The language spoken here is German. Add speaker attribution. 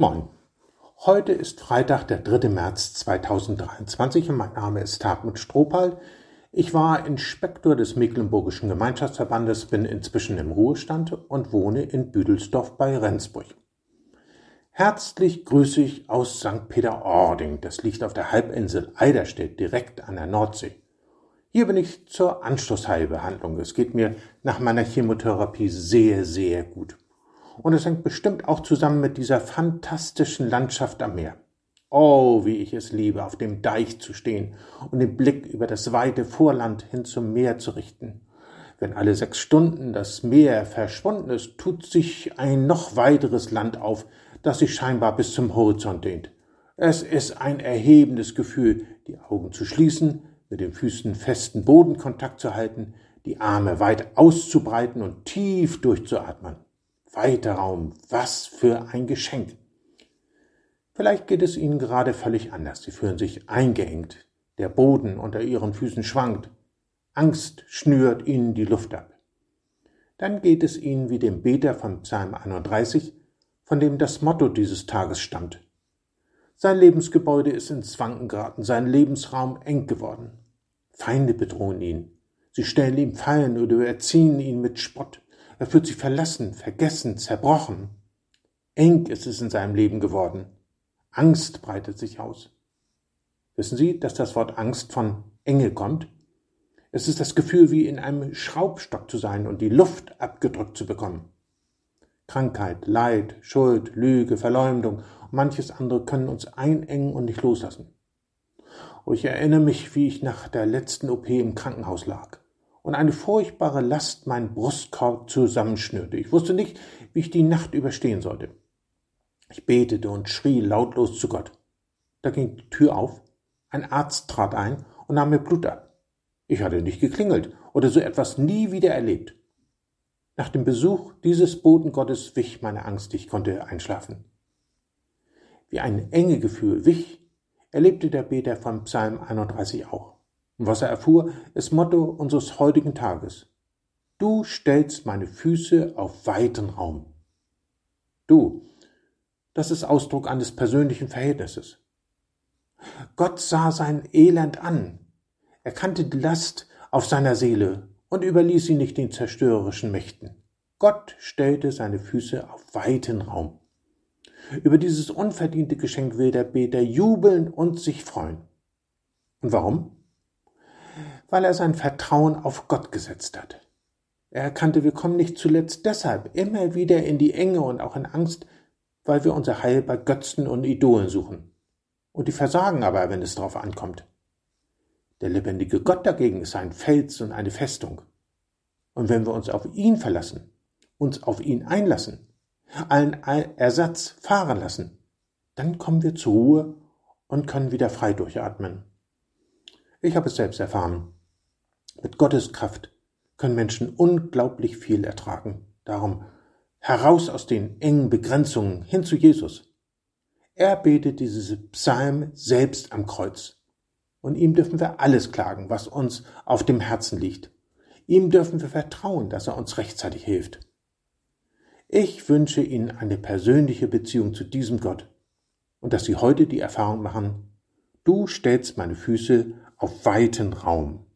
Speaker 1: Moin. Heute ist Freitag, der 3. März 2023 und mein Name ist Hartmut Strohpal. Ich war Inspektor des Mecklenburgischen Gemeinschaftsverbandes, bin inzwischen im Ruhestand und wohne in Büdelsdorf bei Rendsburg. Herzlich grüße ich aus St. Peter-Ording. Das liegt auf der Halbinsel Eiderstedt, direkt an der Nordsee. Hier bin ich zur Anschlussheilbehandlung. Es geht mir nach meiner Chemotherapie sehr, sehr gut. Und es hängt bestimmt auch zusammen mit dieser fantastischen Landschaft am Meer. Oh, wie ich es liebe, auf dem Deich zu stehen und den Blick über das weite Vorland hin zum Meer zu richten. Wenn alle sechs Stunden das Meer verschwunden ist, tut sich ein noch weiteres Land auf, das sich scheinbar bis zum Horizont dehnt. Es ist ein erhebendes Gefühl, die Augen zu schließen, mit den Füßen festen Bodenkontakt zu halten, die Arme weit auszubreiten und tief durchzuatmen. Weiter Raum, was für ein Geschenk. Vielleicht geht es Ihnen gerade völlig anders. Sie fühlen sich eingeengt. Der Boden unter Ihren Füßen schwankt. Angst schnürt Ihnen die Luft ab. Dann geht es Ihnen wie dem Beter von Psalm 31, von dem das Motto dieses Tages stammt. Sein Lebensgebäude ist ins Wanken geraten, sein Lebensraum eng geworden. Feinde bedrohen ihn. Sie stellen ihm Fallen oder erziehen ihn mit Spott. Er fühlt sich verlassen, vergessen, zerbrochen. Eng ist es in seinem Leben geworden. Angst breitet sich aus. Wissen Sie, dass das Wort Angst von Enge kommt? Es ist das Gefühl, wie in einem Schraubstock zu sein und die Luft abgedrückt zu bekommen. Krankheit, Leid, Schuld, Lüge, Verleumdung und manches andere können uns einengen und nicht loslassen. Oh, ich erinnere mich, wie ich nach der letzten OP im Krankenhaus lag und eine furchtbare Last meinen Brustkorb zusammenschnürte. Ich wusste nicht, wie ich die Nacht überstehen sollte. Ich betete und schrie lautlos zu Gott. Da ging die Tür auf, ein Arzt trat ein und nahm mir Blut ab. Ich hatte nicht geklingelt oder so etwas nie wieder erlebt. Nach dem Besuch dieses Bodengottes wich meine Angst, ich konnte einschlafen. Wie ein enge Gefühl wich, erlebte der Beter vom Psalm 31 auch. Und was er erfuhr, ist Motto unseres heutigen Tages. Du stellst meine Füße auf weiten Raum. Du, das ist Ausdruck eines persönlichen Verhältnisses. Gott sah sein Elend an, er kannte die Last auf seiner Seele und überließ sie nicht den zerstörerischen Mächten. Gott stellte seine Füße auf weiten Raum. Über dieses unverdiente Geschenk will der Beter jubeln und sich freuen. Und warum? Weil er sein Vertrauen auf Gott gesetzt hat. Er erkannte, wir kommen nicht zuletzt deshalb immer wieder in die Enge und auch in Angst, weil wir unser Heil bei Götzen und Idolen suchen. Und die versagen aber, wenn es darauf ankommt. Der lebendige Gott dagegen ist ein Fels und eine Festung. Und wenn wir uns auf ihn verlassen, uns auf ihn einlassen, allen Ersatz fahren lassen, dann kommen wir zur Ruhe und können wieder frei durchatmen. Ich habe es selbst erfahren. Mit Gottes Kraft können Menschen unglaublich viel ertragen. Darum heraus aus den engen Begrenzungen hin zu Jesus. Er betet diese Psalm selbst am Kreuz. Und ihm dürfen wir alles klagen, was uns auf dem Herzen liegt. Ihm dürfen wir vertrauen, dass er uns rechtzeitig hilft. Ich wünsche Ihnen eine persönliche Beziehung zu diesem Gott und dass Sie heute die Erfahrung machen, du stellst meine Füße auf weiten Raum.